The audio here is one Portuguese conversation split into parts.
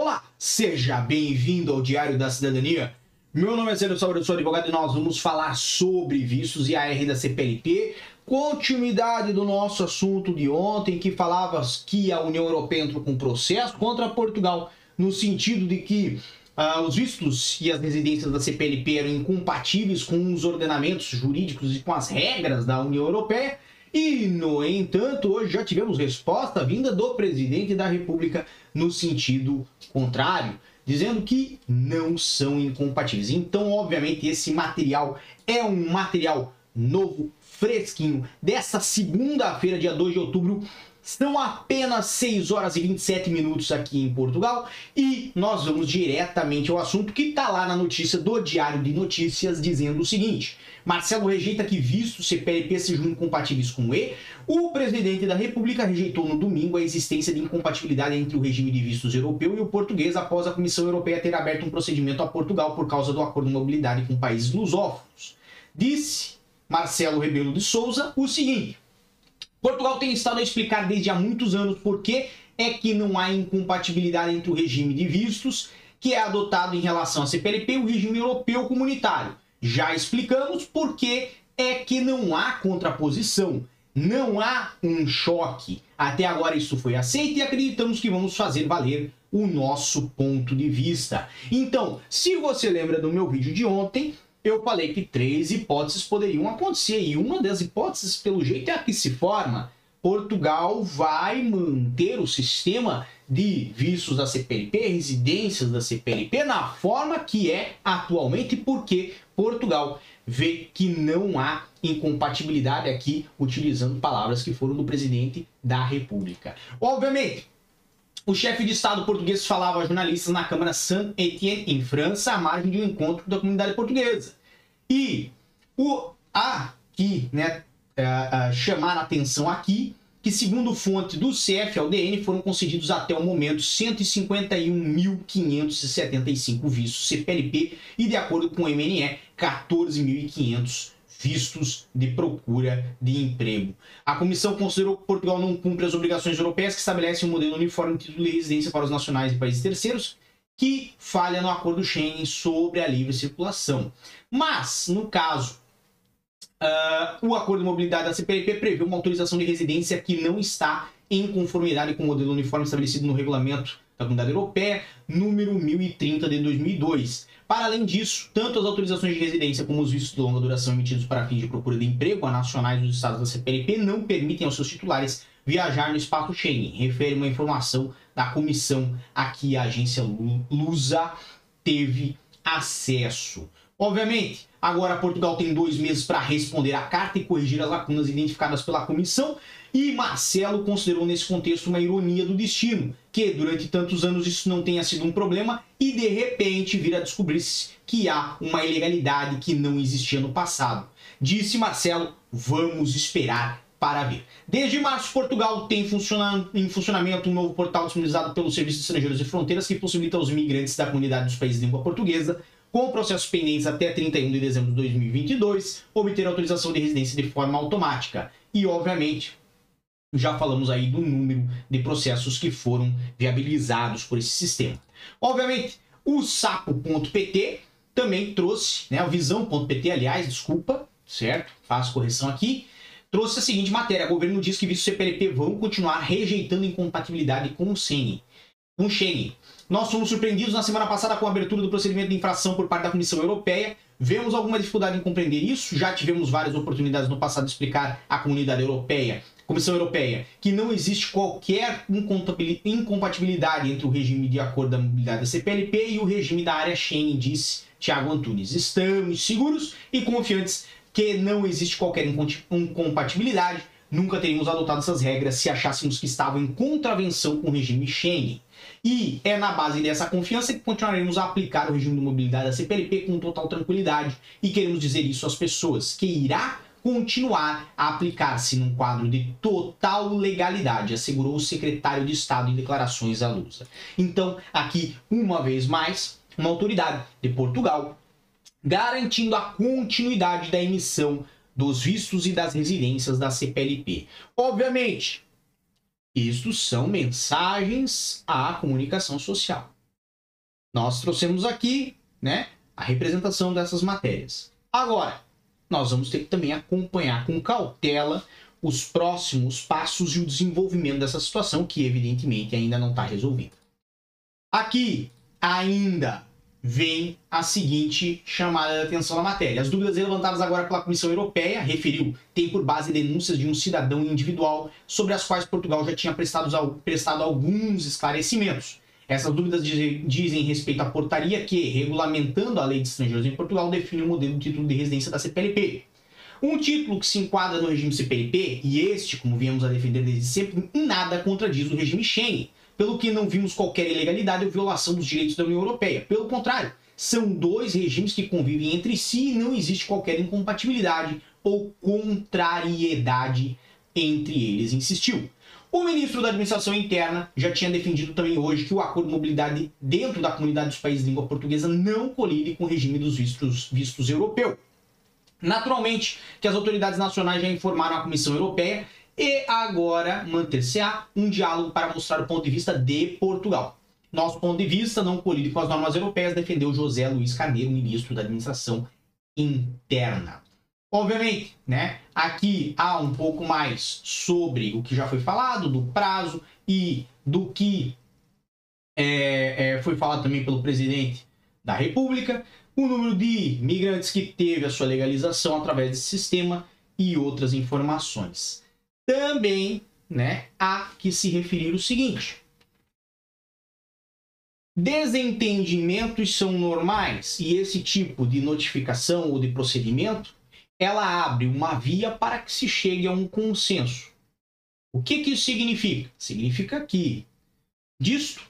Olá, seja bem-vindo ao Diário da Cidadania. Meu nome é Célio Salvador, sou advogado e nós vamos falar sobre vistos e AR da CPLP, continuidade do nosso assunto de ontem, que falava que a União Europeia entrou com processo contra Portugal, no sentido de que ah, os vistos e as residências da CPLP eram incompatíveis com os ordenamentos jurídicos e com as regras da União Europeia, e, no entanto, hoje já tivemos resposta vinda do presidente da República no sentido contrário, dizendo que não são incompatíveis. Então, obviamente, esse material é um material novo, fresquinho, dessa segunda-feira, dia 2 de outubro, são apenas 6 horas e 27 minutos aqui em Portugal e nós vamos diretamente ao assunto que está lá na notícia do Diário de Notícias dizendo o seguinte: Marcelo rejeita que vistos CPLP sejam incompatíveis com o E. O presidente da República rejeitou no domingo a existência de incompatibilidade entre o regime de vistos europeu e o português após a Comissão Europeia ter aberto um procedimento a Portugal por causa do acordo de mobilidade com países lusófonos. Disse Marcelo Rebelo de Souza o seguinte: Portugal tem estado a explicar desde há muitos anos por que é que não há incompatibilidade entre o regime de vistos que é adotado em relação à CPLP e o regime europeu comunitário. Já explicamos por que é que não há contraposição, não há um choque. Até agora isso foi aceito e acreditamos que vamos fazer valer o nosso ponto de vista. Então, se você lembra do meu vídeo de ontem, eu falei que três hipóteses poderiam acontecer e uma das hipóteses, pelo jeito, é a que se forma. Portugal vai manter o sistema de vistos da CPLP, residências da CPLP, na forma que é atualmente, porque Portugal vê que não há incompatibilidade aqui, utilizando palavras que foram do presidente da República. Obviamente, o chefe de Estado português falava a jornalistas na Câmara Saint-Étienne, em França, à margem de um encontro da comunidade portuguesa. E o a que né, uh, uh, chamar a atenção aqui que, segundo fonte do CFLDN, foram concedidos até o momento 151.575 vistos CPLP e, de acordo com o MNE, 14.500 vistos de procura de emprego. A comissão considerou que Portugal não cumpre as obrigações europeias que estabelecem um modelo uniforme de título de residência para os nacionais de países terceiros, que falha no acordo Schengen sobre a livre circulação. Mas, no caso, uh, o acordo de mobilidade da CPLP prevê uma autorização de residência que não está em conformidade com o modelo uniforme estabelecido no regulamento da Comunidade Europeia, número 1030 de 2002. Para além disso, tanto as autorizações de residência como os vistos de longa duração emitidos para fins de procura de emprego a nacionais dos estados da CPLP não permitem aos seus titulares viajar no espaço Schengen, refere uma informação da comissão a que a agência Lusa teve acesso. Obviamente, agora Portugal tem dois meses para responder à carta e corrigir as lacunas identificadas pela comissão, e Marcelo considerou nesse contexto uma ironia do destino, que durante tantos anos isso não tenha sido um problema e de repente vir a descobrir-se que há uma ilegalidade que não existia no passado. Disse Marcelo, vamos esperar para ver. Desde março, Portugal tem em funcionamento um novo portal disponibilizado pelo Serviço de Estrangeiros e Fronteiras que possibilita aos imigrantes da comunidade dos países de língua portuguesa com processos pendentes até 31 de dezembro de 2022, obter autorização de residência de forma automática. E, obviamente, já falamos aí do número de processos que foram viabilizados por esse sistema. Obviamente, o sapo.pt também trouxe, né, visão.pt, aliás, desculpa, certo? Faço correção aqui. Trouxe a seguinte matéria: o governo diz que vistos CPLP vão continuar rejeitando incompatibilidade com o Schengen. Com o Schengen. Nós fomos surpreendidos na semana passada com a abertura do procedimento de infração por parte da Comissão Europeia. Vemos alguma dificuldade em compreender isso. Já tivemos várias oportunidades no passado de explicar à comunidade europeia, Comissão Europeia, que não existe qualquer incompatibilidade entre o regime de acordo da mobilidade da CPLP e o regime da área Schengen, disse Tiago Antunes. Estamos seguros e confiantes que não existe qualquer incompatibilidade. Nunca teríamos adotado essas regras se achássemos que estavam em contravenção com o regime Schengen. E é na base dessa confiança que continuaremos a aplicar o regime de mobilidade da CPLP com total tranquilidade. E queremos dizer isso às pessoas, que irá continuar a aplicar-se num quadro de total legalidade, assegurou o secretário de Estado em declarações à Lusa. Então, aqui, uma vez mais, uma autoridade de Portugal garantindo a continuidade da emissão dos vistos e das residências da CPLP. Obviamente, isto são mensagens à comunicação social. nós trouxemos aqui, né, a representação dessas matérias. Agora, nós vamos ter que também acompanhar com cautela os próximos passos e o desenvolvimento dessa situação, que evidentemente ainda não está resolvida. Aqui, ainda vem a seguinte chamada de atenção na matéria. As dúvidas levantadas agora pela Comissão Europeia, referiu, tem por base denúncias de um cidadão individual sobre as quais Portugal já tinha prestado, prestado alguns esclarecimentos. Essas dúvidas dizem respeito à portaria que, regulamentando a lei de estrangeiros em Portugal, define o modelo de título de residência da CPLP. Um título que se enquadra no regime CPLP, e este, como viemos a defender desde sempre, em nada contradiz o regime Schengen, pelo que não vimos qualquer ilegalidade ou violação dos direitos da União Europeia. Pelo contrário, são dois regimes que convivem entre si e não existe qualquer incompatibilidade ou contrariedade entre eles, insistiu. O ministro da Administração Interna já tinha defendido também hoje que o acordo de mobilidade dentro da comunidade dos países de língua portuguesa não colide com o regime dos vistos, vistos europeu. Naturalmente que as autoridades nacionais já informaram a Comissão Europeia e agora manter-se-á um diálogo para mostrar o ponto de vista de Portugal. Nosso ponto de vista não colide com as normas europeias, defendeu José Luiz Carneiro, ministro da Administração Interna. Obviamente, né? Aqui há um pouco mais sobre o que já foi falado, do prazo e do que é, é, foi falado também pelo presidente da República, o número de migrantes que teve a sua legalização através desse sistema e outras informações. Também né, há que se referir o seguinte: desentendimentos são normais e esse tipo de notificação ou de procedimento ela abre uma via para que se chegue a um consenso. O que, que isso significa? Significa que disto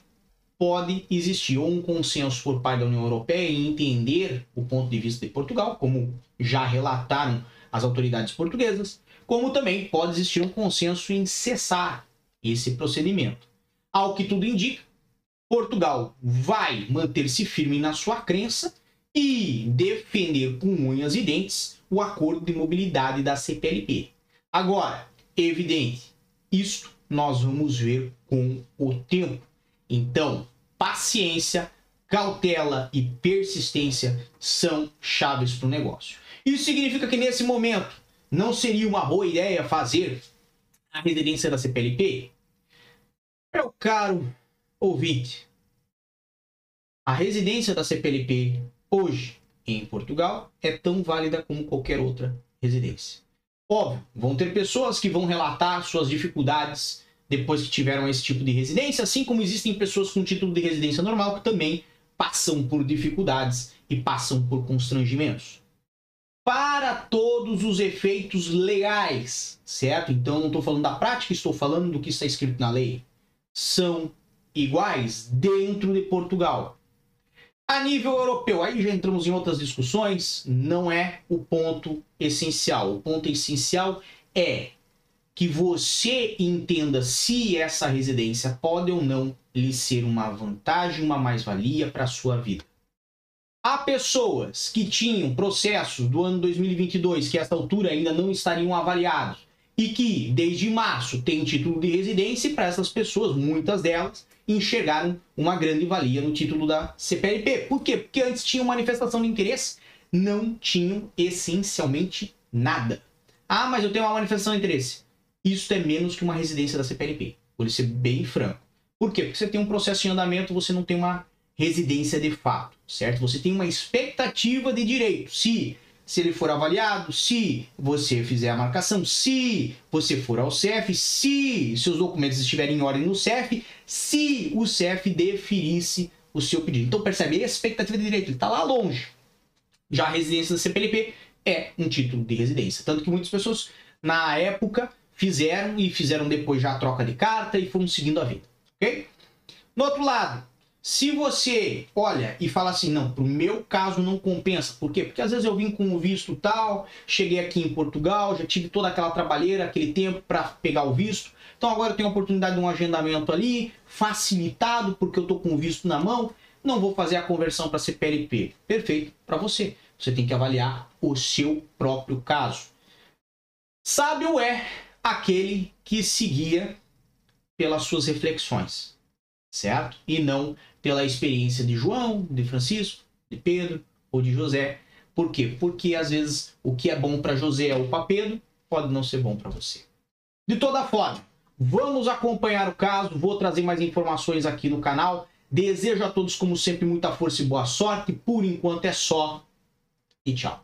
pode existir um consenso por parte da União Europeia em entender o ponto de vista de Portugal, como já relataram as autoridades portuguesas, como também pode existir um consenso em cessar esse procedimento. Ao que tudo indica, Portugal vai manter-se firme na sua crença e defender com unhas e dentes o acordo de mobilidade da CPLP. Agora, evidente, isto nós vamos ver com o tempo. Então, paciência, cautela e persistência são chaves para o negócio. Isso significa que nesse momento não seria uma boa ideia fazer a residência da CPLP? Meu caro ouvinte, a residência da CPLP hoje em Portugal é tão válida como qualquer outra residência. Óbvio, vão ter pessoas que vão relatar suas dificuldades depois que tiveram esse tipo de residência, assim como existem pessoas com título de residência normal que também passam por dificuldades e passam por constrangimentos. Para todos os efeitos legais, certo? Então não estou falando da prática, estou falando do que está escrito na lei. São iguais dentro de Portugal. A nível europeu, aí já entramos em outras discussões, não é o ponto essencial. O ponto essencial é que você entenda se essa residência pode ou não lhe ser uma vantagem, uma mais-valia para a sua vida. Há pessoas que tinham processos do ano 2022 que a essa altura ainda não estariam avaliados e que desde março têm título de residência e para essas pessoas, muitas delas, enxergaram uma grande valia no título da CPLP. Por quê? Porque antes tinham manifestação de interesse, não tinham essencialmente nada. Ah, mas eu tenho uma manifestação de interesse. Isso é menos que uma residência da CPLP. Vou ser bem franco. Por quê? Porque você tem um processo em andamento, você não tem uma residência de fato, certo? Você tem uma expectativa de direito. Se se ele for avaliado, se você fizer a marcação, se você for ao CEF, se seus documentos estiverem em ordem no CEF, se o CEF deferisse o seu pedido. Então percebe, a expectativa de direito está lá longe. Já a residência da CPLP é um título de residência. Tanto que muitas pessoas, na época, fizeram e fizeram depois já a troca de carta e foram seguindo a vida. Ok? No outro lado, se você olha e fala assim, não, pro meu caso não compensa. Por quê? Porque às vezes eu vim com o visto tal, cheguei aqui em Portugal, já tive toda aquela trabalheira, aquele tempo para pegar o visto. Então agora eu tenho a oportunidade de um agendamento ali, facilitado, porque eu tô com o visto na mão. Não vou fazer a conversão para CPLP. Perfeito para você. Você tem que avaliar o seu próprio caso. Sábio é aquele que seguia pelas suas reflexões certo? E não pela experiência de João, de Francisco, de Pedro ou de José. Por quê? Porque às vezes o que é bom para José ou para Pedro pode não ser bom para você. De toda forma, vamos acompanhar o caso, vou trazer mais informações aqui no canal. Desejo a todos, como sempre, muita força e boa sorte. Por enquanto é só. E tchau.